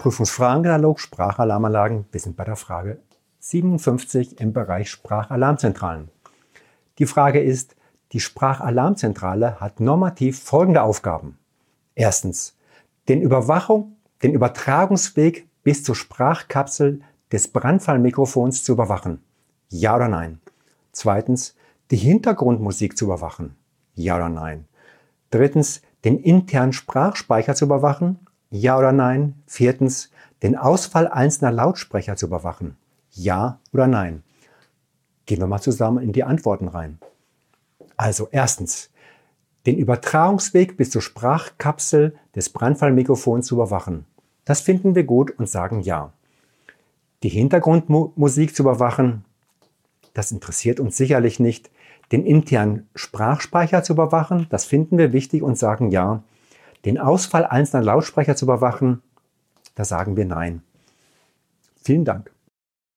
Prüfungsfragenkatalog Sprachalarmanlagen. Wir sind bei der Frage 57 im Bereich Sprachalarmzentralen. Die Frage ist, die Sprachalarmzentrale hat normativ folgende Aufgaben. Erstens, den Überwachung, den Übertragungsweg bis zur Sprachkapsel des Brandfallmikrofons zu überwachen. Ja oder nein? Zweitens, die Hintergrundmusik zu überwachen. Ja oder nein? Drittens, den internen Sprachspeicher zu überwachen. Ja oder nein? Viertens, den Ausfall einzelner Lautsprecher zu überwachen. Ja oder nein? Gehen wir mal zusammen in die Antworten rein. Also erstens, den Übertragungsweg bis zur Sprachkapsel des Brandfallmikrofons zu überwachen. Das finden wir gut und sagen ja. Die Hintergrundmusik zu überwachen, das interessiert uns sicherlich nicht. Den internen Sprachspeicher zu überwachen, das finden wir wichtig und sagen ja. Den Ausfall einzelner Lautsprecher zu überwachen, da sagen wir nein. Vielen Dank.